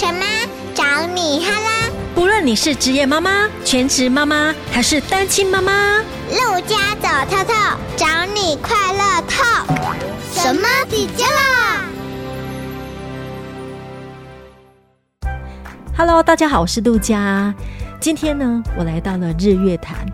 什么？找你哈啦！不论你是职业妈妈、全职妈妈还是单亲妈妈，陆家走透透，找你快乐透。什么底加啦？Hello，大家好，我是陆家。今天呢，我来到了日月潭，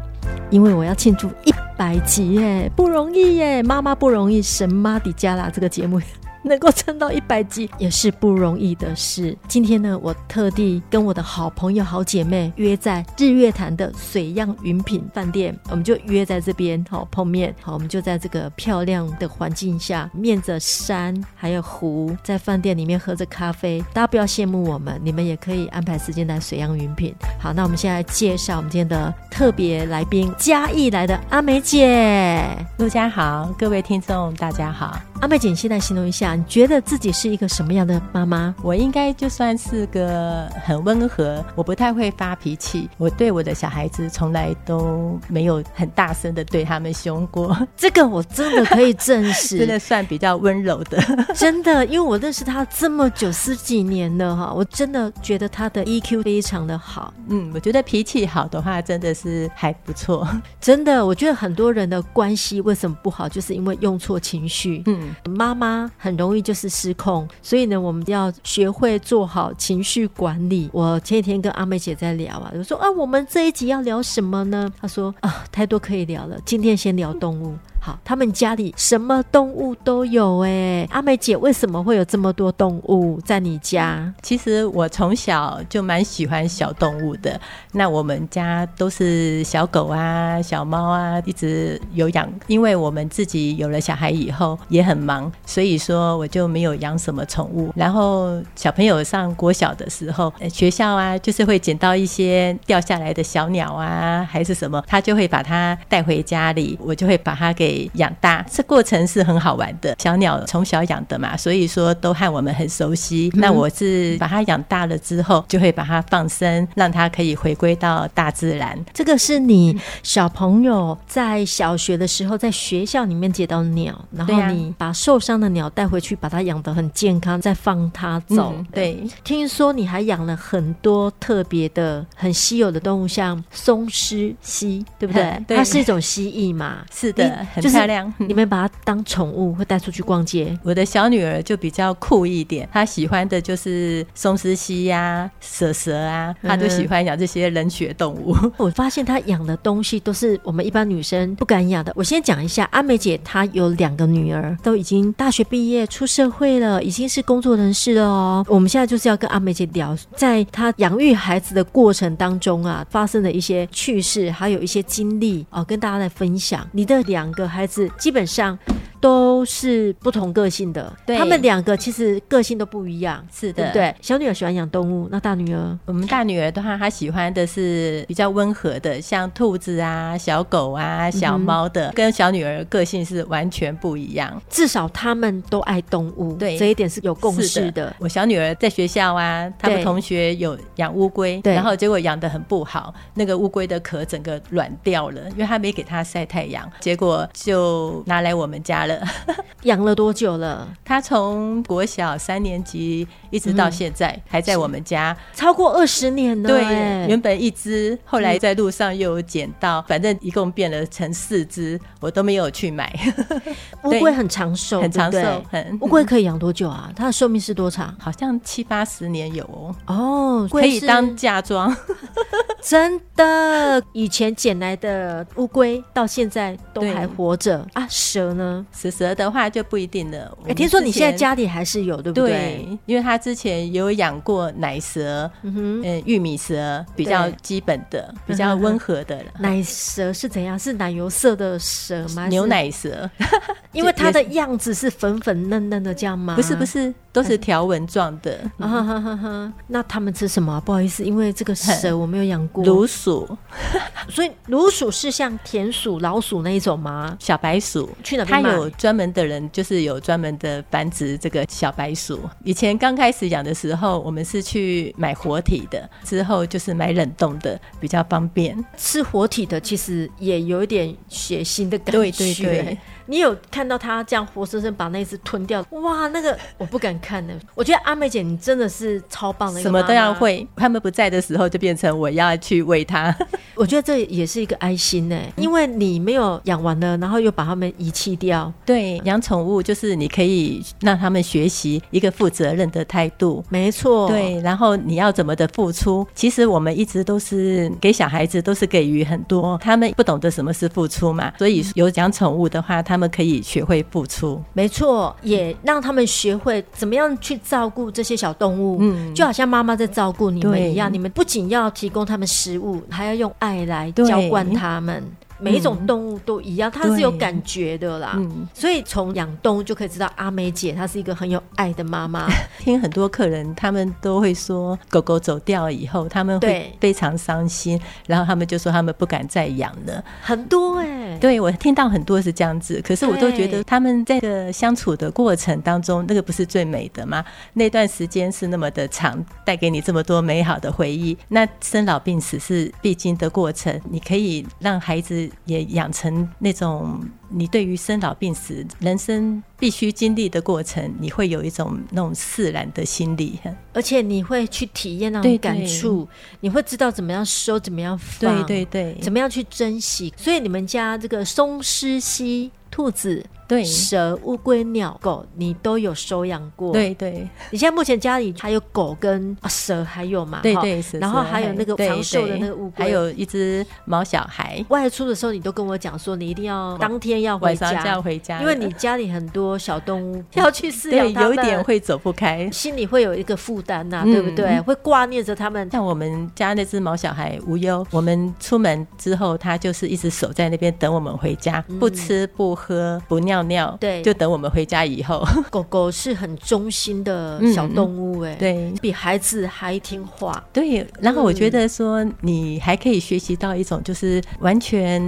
因为我要庆祝一百集耶，不容易耶，妈妈不容易，神妈底加啦这个节目。能够撑到一百集也是不容易的事。今天呢，我特地跟我的好朋友、好姐妹约在日月潭的水漾云品饭店，我们就约在这边好碰面。好，我们就在这个漂亮的环境下，面着山还有湖，在饭店里面喝着咖啡。大家不要羡慕我们，你们也可以安排时间来水漾云品。好，那我们现在介绍我们今天的特别来宾，嘉义来的阿美姐。陆家好，各位听众大家好。阿妹姐，你现在形容一下，你觉得自己是一个什么样的妈妈？我应该就算是个很温和，我不太会发脾气。我对我的小孩子从来都没有很大声的对他们凶过。这个我真的可以证实，真的算比较温柔的。真的，因为我认识他这么久十几年了哈，我真的觉得他的 EQ 非常的好。嗯，我觉得脾气好的话，真的是还不错。真的，我觉得很多人的关系为什么不好，就是因为用错情绪。嗯。妈妈很容易就是失控，所以呢，我们要学会做好情绪管理。我前几天跟阿妹姐在聊啊，我说啊，我们这一集要聊什么呢？她说啊，太多可以聊了，今天先聊动物。好，他们家里什么动物都有哎。阿美姐，为什么会有这么多动物在你家？其实我从小就蛮喜欢小动物的。那我们家都是小狗啊、小猫啊，一直有养。因为我们自己有了小孩以后也很忙，所以说我就没有养什么宠物。然后小朋友上国小的时候，学校啊，就是会捡到一些掉下来的小鸟啊，还是什么，他就会把它带回家里，我就会把它给。养大，这过程是很好玩的。小鸟从小养的嘛，所以说都和我们很熟悉。嗯、那我是把它养大了之后，就会把它放生，让它可以回归到大自然。这个是你小朋友在小学的时候，在学校里面捡到鸟，然后你把受伤的鸟带回去，把它养得很健康，再放它走。嗯、对，听说你还养了很多特别的、很稀有的动物，像松狮蜥，对不对？对，它是一种蜥蜴嘛？是的，很。就是、漂亮，你们把它当宠物，会带出去逛街。我的小女儿就比较酷一点，她喜欢的就是松狮蜥呀、蛇蛇啊，她都喜欢养这些冷血动物。我发现她养的东西都是我们一般女生不敢养的。我先讲一下，阿美姐她有两个女儿，都已经大学毕业出社会了，已经是工作人士了哦。我们现在就是要跟阿美姐聊，在她养育孩子的过程当中啊，发生的一些趣事，还有一些经历哦，跟大家来分享。你的两个孩子基本上都是不同个性的，对，他们两个其实个性都不一样，是的，对。小女儿喜欢养动物，那大女儿，我们大女儿的话，她喜欢的是比较温和的，像兔子啊、小狗啊、小猫的，嗯，跟小女儿个性是完全不一样。至少他们都爱动物，对，这一点是有共识的。我小女儿在学校啊，他们同学有养乌龟，然后结果养的很不好，那个乌龟的壳整个软掉了，因为他没给它晒太阳，结果就拿来我们家了。养了多久了？他从国小三年级一直到现在，还在我们家，超过二十年了。对，原本一只，后来在路上又有捡到，反正一共变了成四只，我都没有去买。乌龟很长寿，很长寿。很乌龟可以养多久啊？它的寿命是多长？好像七八十年有哦。哦，可以当嫁妆。真的，以前捡来的乌龟到现在都还活着啊。蛇呢？蛇蛇的话就不一定了。哎、欸，听说你现在家里还是有，对不对？对，因为他之前有养过奶蛇，嗯哼，嗯，玉米蛇比较基本的，比较温和的。奶蛇是怎样？是奶油色的蛇吗？牛奶蛇，因为它的样子是粉粉嫩嫩的，这样吗？不是，不是。都是条纹状的，啊哈哈哈哈！那他们吃什么？不好意思，因为这个蛇 我没有养过。卤鼠，所以卤鼠是像田鼠、老鼠那一种吗？小白鼠去哪边？它有专门的人，就是有专门的繁殖这个小白鼠。以前刚开始养的时候，我们是去买活体的，之后就是买冷冻的，比较方便。吃活体的其实也有一点血腥的感觉。对对对。你有看到他这样活生生把那只吞掉？哇，那个我不敢看呢。我觉得阿美姐你真的是超棒的，什么都要会。他们不在的时候，就变成我要去喂它。我觉得这也是一个爱心呢，因为你没有养完了，然后又把他们遗弃掉。对，养宠物就是你可以让他们学习一个负责任的态度。没错，对，然后你要怎么的付出？其实我们一直都是给小孩子都是给予很多，他们不懂得什么是付出嘛，所以有养宠物的话，他们可以学会付出。没错，也让他们学会怎么样去照顾这些小动物。嗯，就好像妈妈在照顾你们一样，你们不仅要提供他们食物，还要用爱来浇灌他们。每一种动物都一样，它是有感觉的啦。嗯，所以从养动物就可以知道阿美姐她是一个很有爱的妈妈。听很多客人，他们都会说，狗狗走掉以后，他们会非常伤心，然后他们就说他们不敢再养了。很多哎、欸，对，我听到很多是这样子，可是我都觉得他们在这个相处的过程当中，那个不是最美的吗？那段时间是那么的长，带给你这么多美好的回忆。那生老病死是必经的过程，你可以让孩子。也养成那种，你对于生老病死、人生必须经历的过程，你会有一种那种释然的心理，而且你会去体验那种感触，你会知道怎么样收，怎么样放，对对对，怎么样去珍惜。所以你们家这个松狮西兔子。对，蛇、乌龟、鸟、狗，你都有收养过。对对，你现在目前家里还有狗跟蛇，还有嘛？对对，然后还有那个长寿的那个乌龟，还有一只毛小孩。外出的时候，你都跟我讲说，你一定要当天要回家，要回家，因为你家里很多小动物 要去饲养，有一点会走不开，心里会有一个负担呐，对不对？会挂念着他们。像我们家那只毛小孩无忧，我们出门之后，他就是一直守在那边等我们回家，不吃不喝不尿。尿尿，对，就等我们回家以后。狗狗是很忠心的小动物，哎，对，比孩子还听话。对，然后我觉得说，你还可以学习到一种，就是完全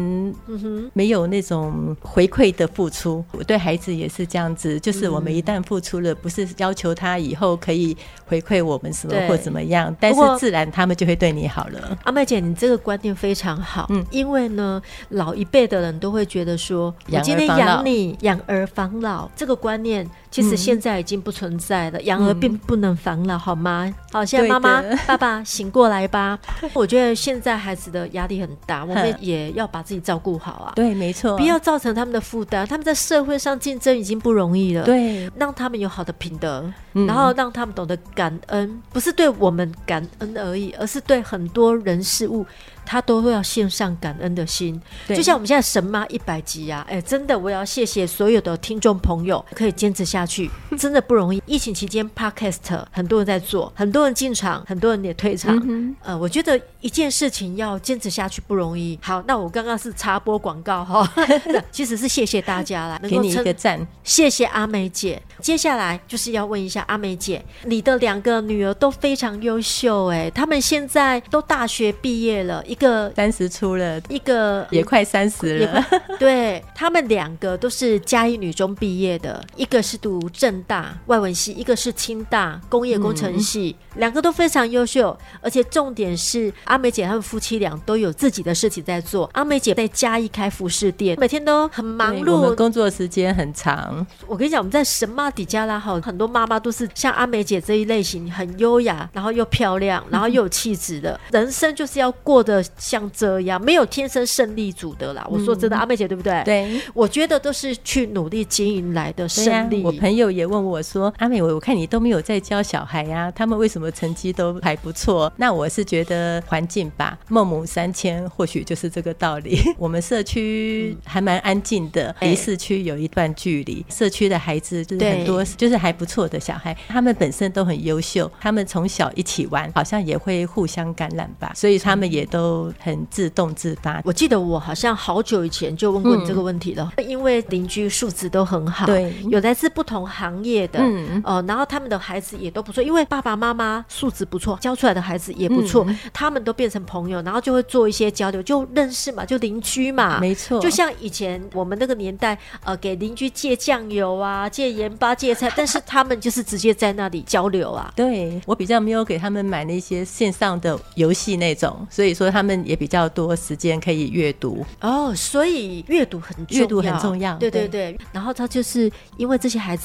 没有那种回馈的付出。我对孩子也是这样子，就是我们一旦付出了，不是要求他以后可以回馈我们什么或怎么样，但是自然他们就会对你好了。阿麦姐，你这个观念非常好，嗯，因为呢，老一辈的人都会觉得说，我今天养你。养儿防老这个观念，其实现在已经不存在了。养儿并不能防老，好吗？好，现在妈妈、爸爸醒过来吧。我觉得现在孩子的压力很大，我们也要把自己照顾好啊。对，没错，不要造成他们的负担。他们在社会上竞争已经不容易了，对，让他们有好的品德，然后让他们懂得感恩，不是对我们感恩而已，而是对很多人事物。他都会要献上感恩的心，就像我们现在神妈一百集啊，哎，真的，我要谢谢所有的听众朋友，可以坚持下去，真的不容易。疫情期间，Podcast 很多人在做，很多人进场，很多人也退场。嗯、呃，我觉得一件事情要坚持下去不容易。好，那我刚刚是插播广告哈，其实是谢谢大家啦，给你一个赞，谢谢阿美姐。接下来就是要问一下阿美姐，你的两个女儿都非常优秀，哎，她们现在都大学毕业了，一个三十出了，一个也快三十了。对，她们两个都是嘉义女中毕业的，一个是读政大外文系，一个是清大工业工程系，嗯、两个都非常优秀。而且重点是阿美姐他们夫妻俩都有自己的事情在做。阿美姐在嘉义开服饰店，每天都很忙碌，我们工作时间很长。我跟你讲，我们在神马底加拉好，很多妈妈都是像阿美姐这一类型，很优雅，然后又漂亮，然后又有 气质的。人生就是要过得像这样，没有天生胜利组的啦。我说真的，阿美姐对不对？对，我觉得都是去努力经营来的胜利。我朋友也问我说：“阿美，我我看你都没有在教小孩呀，他们为什么成绩都还不错？”那我是觉得环境吧，孟母三迁或许就是这个道理。我们社区还蛮安静的，离市区有一段距离，社区的孩子就是很多，就是还不错的小孩，他们本身都很优秀，他们从小一起玩，好像也会互相感染吧，所以他们也都很自动自发。我记得我好像好久以前就问过你这个问题了，嗯、因为邻居素质都很好，对，有来自不同行业的，嗯，哦、呃，然后他们的孩子也都不错，因为爸爸妈妈素质不错，教出来的孩子也不错，嗯、他们都变成朋友，然后就会做一些交流，就认识嘛，就邻居嘛，没错，就像以前我们那个年代，呃，给邻居借酱油啊，借盐巴，借菜，但是他们就是直接在那里交流啊。对，我比较没有给他们买那些线上的游戏那种，所以说他他们也比较多时间可以阅读。哦，所以阅读很，阅读很重要，对对对。对。然后他就是因为这些孩子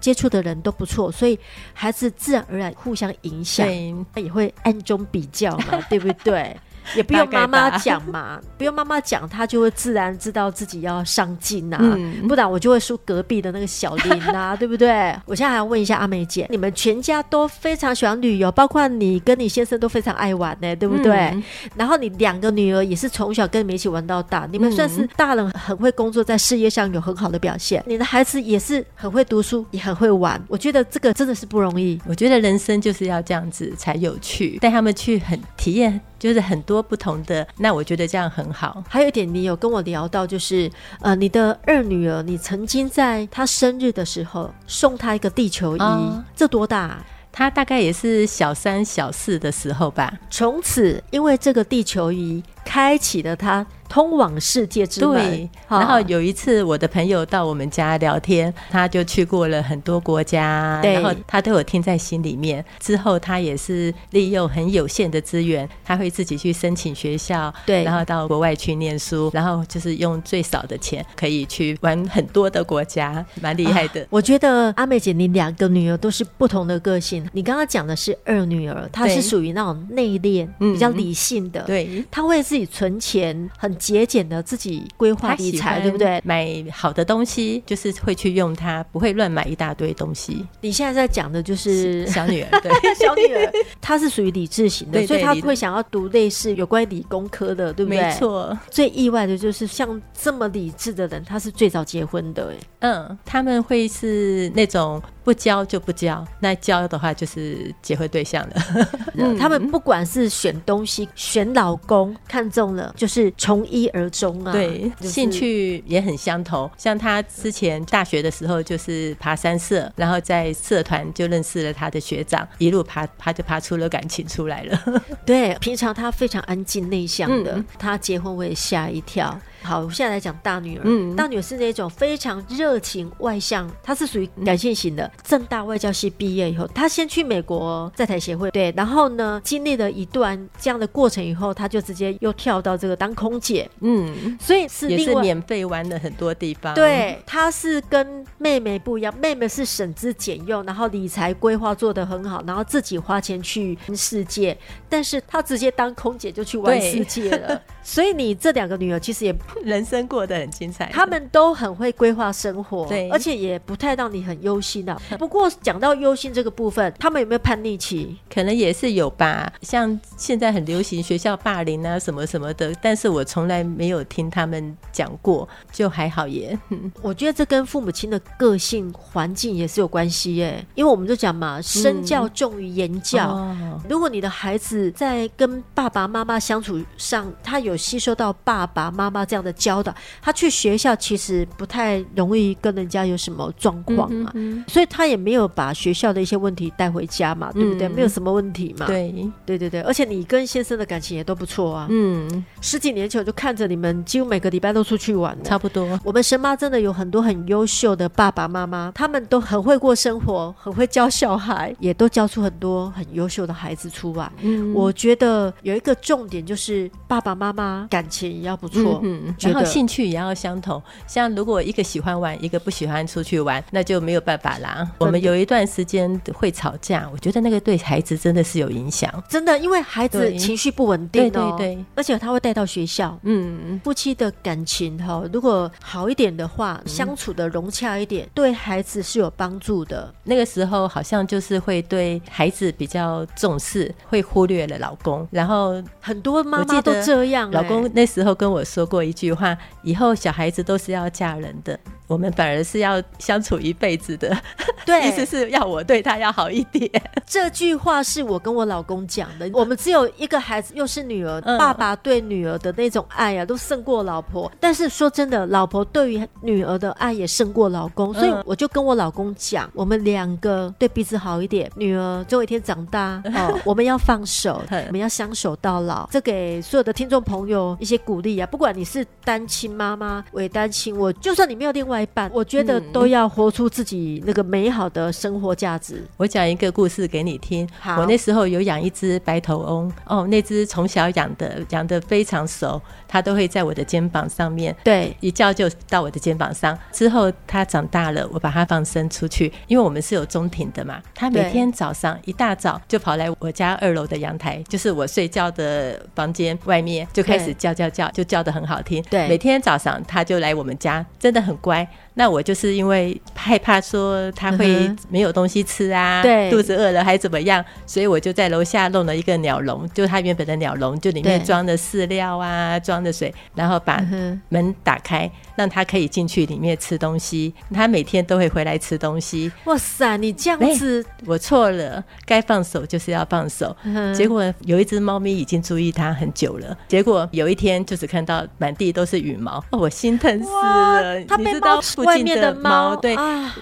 接触的人都不错，所以孩子自然而然互相影响，他也会暗中比较嘛，对不对？也不用妈妈讲嘛，不用妈妈讲，他就会自然知道自己要上进呐、啊嗯，不然我就会输隔壁的那个小林呐、啊，对不对？我现在还要问一下阿美姐，你们全家都非常喜欢旅游，包括你跟你先生都非常爱玩呢、欸，对不对？嗯、然后你两个女儿也是从小跟你们一起玩到大，你们算是大人很会工作，在事业上有很好的表现，你的孩子也是很会读书，也很会玩，我觉得这个真的是不容易。我觉得人生就是要这样子才有趣，带他们去很体验。就是很多不同的，那我觉得这样很好。还有一点，你有跟我聊到，就是呃，你的二女儿，你曾经在她生日的时候送她一个地球仪，哦、这多大、啊？她大概也是小三、小四的时候吧。从此，因为这个地球仪，开启了她。通往世界之门。对，然后有一次我的朋友到我们家聊天，他就去过了很多国家，然后他都有听在心里面。之后他也是利用很有限的资源，他会自己去申请学校，对，然后到国外去念书，然后就是用最少的钱可以去玩很多的国家，蛮厉害的。啊，我觉得阿美姐，你两个女儿都是不同的个性。你刚刚讲的是二女儿，她是属于那种内敛、比较理性的，对，她会自己存钱，很。节俭的自己规划理财，对不对？买好的东西就是会去用它，不会乱买一大堆东西。你现在在讲的就是小女儿，对小女儿，她是属于理智型的，对对对，所以她会想要读类似有关于理工科的，对不对？没错。最意外的就是像这么理智的人，他是最早结婚的。嗯，他们会是那种。不交就不交，那交的话就是结婚对象了。嗯，他们不管是选东西、选老公，看中了就是从一而终啊。对，就是、兴趣也很相投。像他之前大学的时候就是爬山社，然后在社团就认识了他的学长，一路爬爬就爬出了感情出来了。对，平常他非常安静内向的、嗯，他结婚我也吓一跳。好，我现在来讲大女儿。嗯，大女儿是那种非常热情外向，她是属于感性型的。正大外交系毕业以后，她先去美国在台协会，对，然后呢，经历了一段这样的过程以后，她就直接又跳到这个当空姐。嗯，所以是也是免费玩了很多地方。对，她是跟妹妹不一样，妹妹是省吃俭用，然后理财规划做得很好，然后自己花钱去世界，但是她直接当空姐就去玩世界了。所以你这两个女儿其实也。人生过得很精彩，他们都很会规划生活，对，而且也不太让你很忧心的。不过讲到忧心这个部分，他们有没有叛逆期？可能也是有吧。像现在很流行学校霸凌啊什么什么的，但是我从来没有听他们讲过，就还好耶。我觉得这跟父母亲的个性环境也是有关系耶。因为我们就讲嘛，身教重于言教。嗯哦。如果你的孩子在跟爸爸妈妈相处上，他有吸收到爸爸妈妈这样的教导，他去学校其实不太容易跟人家有什么状况嘛，嗯嗯，所以他也没有把学校的一些问题带回家嘛，嗯、对不对？没有什么问题嘛。对，对对对，而且你跟先生的感情也都不错啊。嗯，十几年前我就看着你们几乎每个礼拜都出去玩，差不多。我们神妈真的有很多很优秀的爸爸妈妈，他们都很会过生活，很会教小孩，也都教出很多很优秀的孩子出来。嗯，我觉得有一个重点就是爸爸妈妈感情也要不错。嗯。然后兴趣也要相同，像如果一个喜欢玩，一个不喜欢出去玩，那就没有办法啦。我们有一段时间会吵架，我觉得那个对孩子真的是有影响，真的，因为孩子情绪不稳定哦，对对对，而且他会带到学校。嗯，夫妻的感情哈，如果好一点的话，相处的融洽一点，对孩子是有帮助的。那个时候好像就是会对孩子比较重视，会忽略了老公，然后很多妈妈都这样。老公那时候跟我说过一句。句话，以后小孩子都是要嫁人的。我们反而是要相处一辈子的，对，意思是要我对他要好一点。这句话是我跟我老公讲的。我们只有一个孩子，又是女儿，嗯，爸爸对女儿的那种爱啊，都胜过老婆。但是说真的，老婆对于女儿的爱也胜过老公，所以我就跟我老公讲，我们两个对彼此好一点。女儿总有一天长大，哦，我们要放手，我们要相守到老。这给所有的听众朋友一些鼓励啊！不管你是单亲妈妈、伪单亲，我就算你没有另外。一半，我觉得都要活出自己那个美好的生活价值。我讲一个故事给你听。好，我那时候有养一只白头翁，哦，那只从小养的，养的非常熟，它都会在我的肩膀上面，对，一叫就到我的肩膀上。之后它长大了，我把它放生出去，因为我们是有中庭的嘛。它每天早上一大早就跑来我家二楼的阳台，就是我睡觉的房间外面，就开始叫叫叫，就叫的很好听。对，每天早上他就来我们家，真的很乖。那我就是因为害怕说它会没有东西吃啊，对，肚子饿了还怎么样，所以我就在楼下弄了一个鸟笼，就它原本的鸟笼，就里面装的饲料啊，装的水，然后把门打开，让它可以进去里面吃东西。它每天都会回来吃东西。哇塞，你这样子，欸、我错了，该放手就是要放手。结果有一只猫咪已经注意它很久了，结果有一天就只看到满地都是羽毛，哦，我心疼死了。它被猫外面的猫对，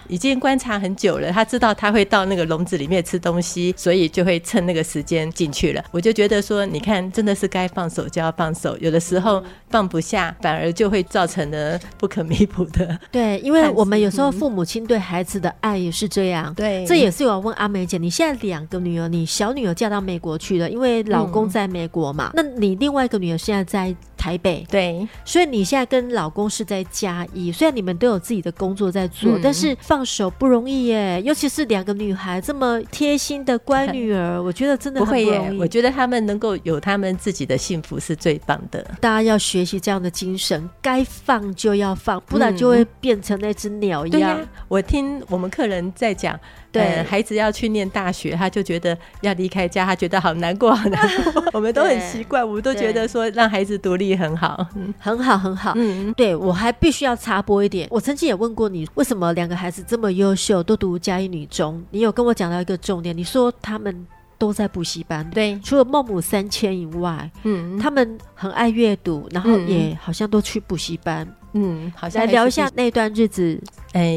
已经观察很久了，他知道他会到那个笼子里面吃东西，所以就会趁那个时间进去了。我就觉得说，你看，真的是该放手就要放手，有的时候放不下，反而就会造成了不可弥补的。对，因为我们有时候父母亲对孩子的爱也是这样。对，这也是我要问阿梅姐，你现在两个女儿，你小女儿嫁到美国去了，因为老公在美国嘛，那你另外一个女儿现在在台北，对，所以你现在跟老公是在嘉义，虽然你们都有自己的工作在做，嗯、但是放手不容易耶，尤其是两个女孩这么贴心的乖女儿，我觉得真的很不会耶，我觉得他们能够有他们自己的幸福是最棒的。大家要学习这样的精神，该放就要放，不然就会变成那只鸟一样。嗯啊、我听我们客人在讲。对、嗯，孩子要去念大学，他就觉得要离开家，他觉得好难过，好难过。我们都很奇怪，我们都觉得说让孩子独立很好，很好，很好。嗯，对，我还必须要插播一点，我曾经也问过你，为什么两个孩子这么优秀，都读嘉义女中？你有跟我讲到一个重点，你说他们都在补习班，对，除了孟母三迁以外，嗯，他们很爱阅读，然后也好像都去补习班。嗯，好像来聊一下那段日子。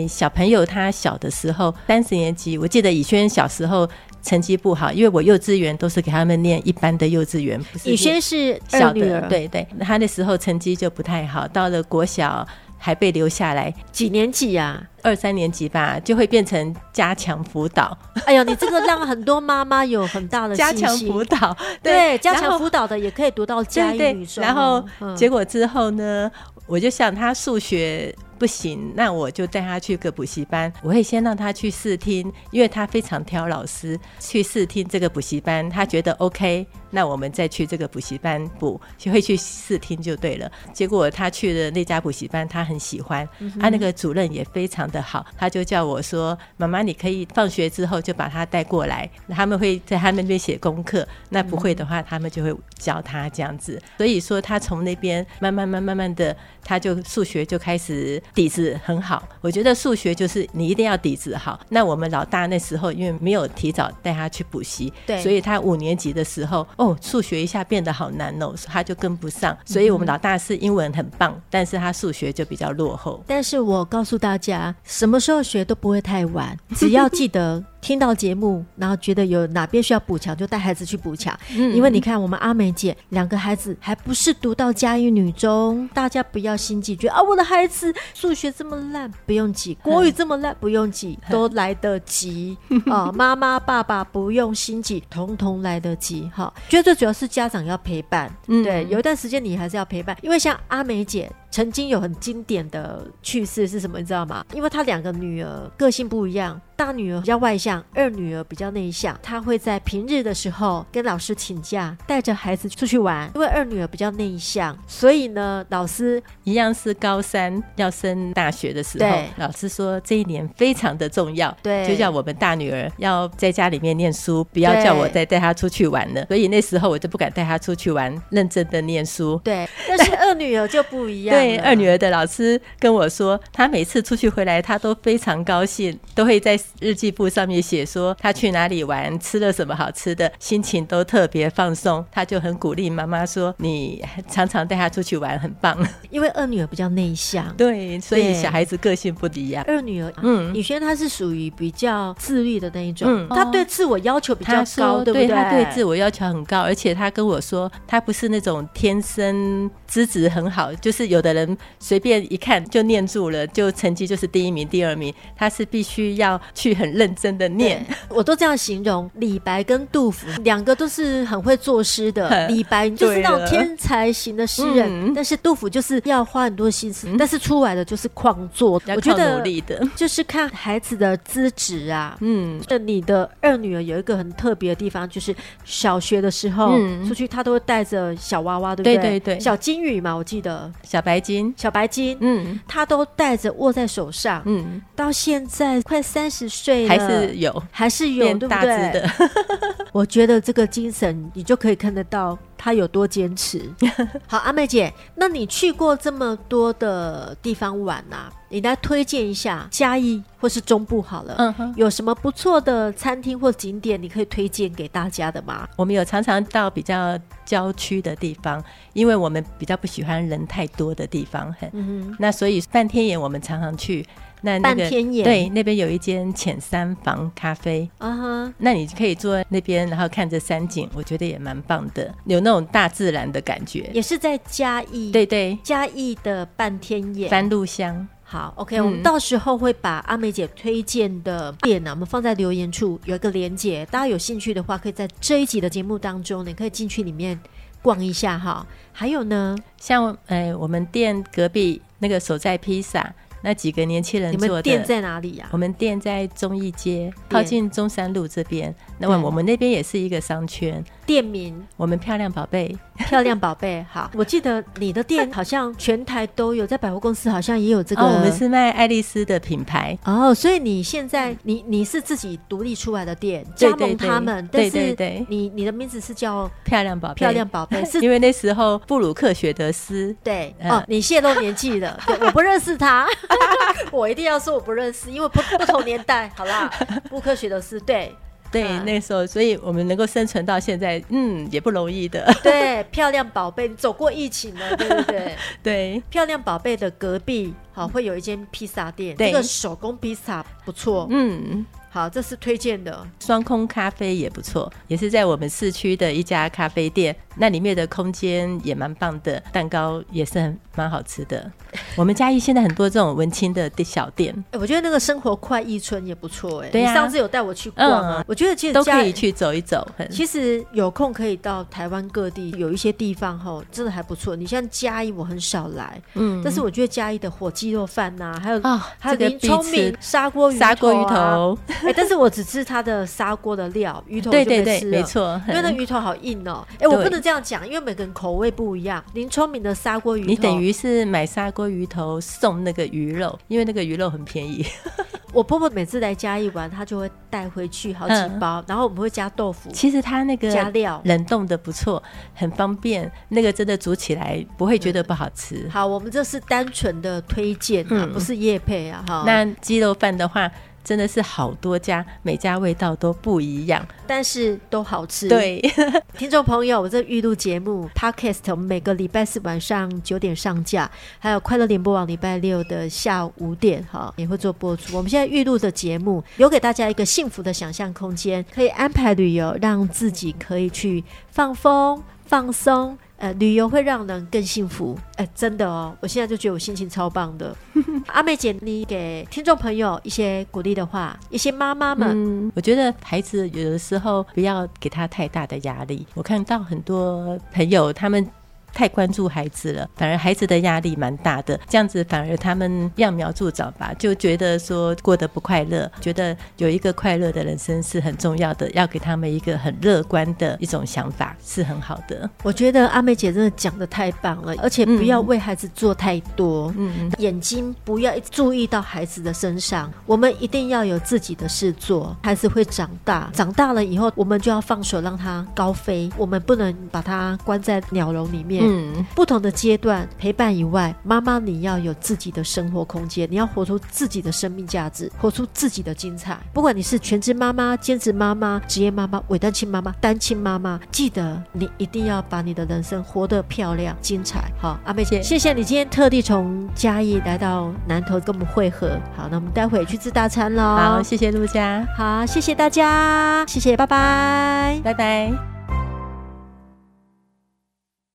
小朋友他小的时候，三十年级，我记得以轩小时候成绩不好，因为我幼稚园都是给他们念一般的幼稚园。以轩是小的，对对，他那时候成绩就不太好，到了国小还被留下来。几年级呀、啊？二三年级吧，就会变成加强辅导。哎呦，你这个让很多妈妈有很大的 加强辅导。对，对加强辅导的也可以读到嘉义女中。然后结果之后呢？我就想他数学不行，那我就带他去个补习班。我会先让他去试听，因为他非常挑老师。去试听这个补习班，他觉得 OK，那我们再去这个补习班补，就会去试听就对了。结果他去的那家补习班，他很喜欢，他那个主任也非常的好，他就叫我说：“妈妈，你可以放学之后就把他带过来，他们会在他们那边写功课。那不会的话，他们就会教他这样子。所以说，他从那边慢慢慢慢慢的。”他就数学就开始底子很好，我觉得数学就是你一定要底子好。那我们老大那时候因为没有提早带他去补习，对，所以他五年级的时候，哦，数学一下变得好难哦，他就跟不上。所以我们老大是英文很棒，但是他数学就比较落后。但是我告诉大家，什么时候学都不会太晚，只要记得。听到节目，然后觉得有哪边需要补强，就带孩子去补强。嗯，因为你看，我们阿美姐两个孩子还不是读到嘉义女中，大家不要心急，觉得啊，我的孩子数学这么烂，不用急；国语这么烂，不用急，都来得及啊！妈妈爸爸不用心急，统统来得及。哈，觉得最主要是家长要陪伴。嗯，对，有一段时间你还是要陪伴，因为像阿美姐。曾经有很经典的趣事是什么？你知道吗？因为她两个女儿个性不一样，大女儿比较外向，二女儿比较内向。她会在平日的时候跟老师请假，带着孩子出去玩。因为二女儿比较内向，所以呢，老师一样是高三要升大学的时候，老师说这一年非常的重要，对，就叫我们大女儿要在家里面念书，不要叫我再带她出去玩了。所以那时候我就不敢带她出去玩，认真的念书。对，但是二女儿就不一样。对。二女儿的老师跟我说，她每次出去回来，她都非常高兴，都会在日记簿上面写说她去哪里玩，吃了什么好吃的，心情都特别放松。她就很鼓励妈妈说：“你常常带她出去玩，很棒。”因为二女儿比较内向，对，所以小孩子个性不一样。二女儿，嗯，宇轩她是属于比较自律的那一种，嗯，她对自我要求比较高，对不对？她对自我要求很高，而且她跟我说，她不是那种天生资质很好，就是有的。人随便一看就念住了，就成绩就是第一名、第二名。他是必须要去很认真的念。我都这样形容，李白跟杜甫两个都是很会作诗的。李白就是那种天才型的诗人，但是杜甫就是要花很多心思，但是出来的就是旷作。我觉得努力的，就是看孩子的资质啊。嗯，那你的二女儿有一个很特别的地方，就是小学的时候出去，她都会带着小娃娃，对不对？对对对，小金鱼嘛，我记得小白金，小白金，嗯，他都带着握在手上，嗯，到现在快三十岁了，还是有，还是有，对不对？我觉得这个精神，你就可以看得到。他有多坚持？好，阿妹姐，那你去过这么多的地方玩啊？你来推荐一下嘉义或是中部好了，嗯哼，有什么不错的餐厅或景点你可以推荐给大家的吗？我们有常常到比较郊区的地方，因为我们比较不喜欢人太多的地方，很，嗯哼，那所以半天眼我们常常去。那那个半天眼对，那边有一间浅山房咖啡啊哈，uh huh. 那你可以坐在那边，然后看着山景，我觉得也蛮棒的，有那种大自然的感觉。也是在嘉义，对对，嘉义的半天眼番路乡。好，OK，、嗯、我们到时候会把阿美姐推荐的店呢、啊，我们放在留言处有一个连接，大家有兴趣的话，可以在这一集的节目当中，你可以进去里面逛一下哈。还有呢，像呃，我们店隔壁那个手在披萨。那几个年轻人做的，你们店在哪里呀？我们店在中义街，靠近中山路这边。那么我们那边也是一个商圈。店名，我们漂亮宝贝，漂亮宝贝。好，我记得你的店好像全台都有，在百货公司好像也有这个。哦，我们是卖爱丽丝的品牌。哦，所以你现在你你是自己独立出来的店，加盟他们。对对对。你你的名字是叫漂亮宝贝，漂亮宝贝，是因为那时候布鲁克学德斯。对。哦，你泄露年纪了，我不认识他。我一定要说我不认识，因为不不同年代，好啦，布克学德斯对对，那时候，所以我们能够生存到现在，嗯，也不容易的。对，漂亮宝贝，你走过疫情了，对不对？对，漂亮宝贝的隔壁，好，会有一间披萨店，这个手工披萨不错，嗯。好，这是推荐的双空咖啡也不错，也是在我们市区的一家咖啡店，那里面的空间也蛮棒的，蛋糕也是很蛮好吃的。我们嘉义现在很多这种文青的小店，哎、欸，我觉得那个生活快意村也不错，哎，对呀，你上次有带我去逛啊，嗯、我觉得其实都可以去走一走。其实有空可以到台湾各地，有一些地方哈，真的还不错。你像嘉义，我很少来，嗯，但是我觉得嘉义的火鸡肉饭呐、啊，还有啊，哦、还有林聪明砂锅鱼砂锅鱼头。哎、欸，但是我只吃它的砂锅的料，鱼头就没吃了，对对对，没错，因为那鱼头好硬哦。哎、欸，我不能这样讲，因为每个人口味不一样。林聪明的砂锅鱼头，你等于是买砂锅鱼头送那个鱼肉，因为那个鱼肉很便宜。我婆婆每次来嘉义玩，她就会带回去好几包，嗯、然后我们会加豆腐。其实它那个加料冷冻的不错，很方便。那个真的煮起来不会觉得不好吃。嗯、好，我们这是单纯的推荐啊，嗯、不是叶配啊。哈，那鸡肉饭的话。真的是好多家，每家味道都不一样，但是都好吃。对，听众朋友，我这预录节目 Podcast，我们每个礼拜四晚上九点上架，还有快乐联播网礼拜六的下午五点哈也会做播出。我们现在预录的节目，留给大家一个幸福的想象空间，可以安排旅游，让自己可以去放风放松。呃，旅游会让人更幸福，哎、欸，真的哦！我现在就觉得我心情超棒的。阿妹姐，你给听众朋友一些鼓励的话，一些妈妈们、嗯，我觉得孩子有的时候不要给他太大的压力。我看到很多朋友他们。太关注孩子了，反而孩子的压力蛮大的。这样子反而他们揠苗助长吧，就觉得说过得不快乐，觉得有一个快乐的人生是很重要的，要给他们一个很乐观的一种想法是很好的。我觉得阿美姐真的讲的太棒了，而且不要为孩子做太多，嗯，眼睛不要注意到孩子的身上，我们一定要有自己的事做。孩子会长大，长大了以后我们就要放手让他高飞，我们不能把他关在鸟笼里面。嗯，不同的阶段陪伴以外，妈妈你要有自己的生活空间，你要活出自己的生命价值，活出自己的精彩。不管你是全职妈妈、兼职妈妈、职业妈妈、伪单亲妈妈、单亲妈妈，记得你一定要把你的人生活得漂亮、精彩。好，阿妹姐，谢谢你今天特地从嘉义来到南投跟我们会合。好，那我们待会去吃大餐喽。好，谢谢陆家。好，谢谢大家，谢谢，拜拜，拜拜。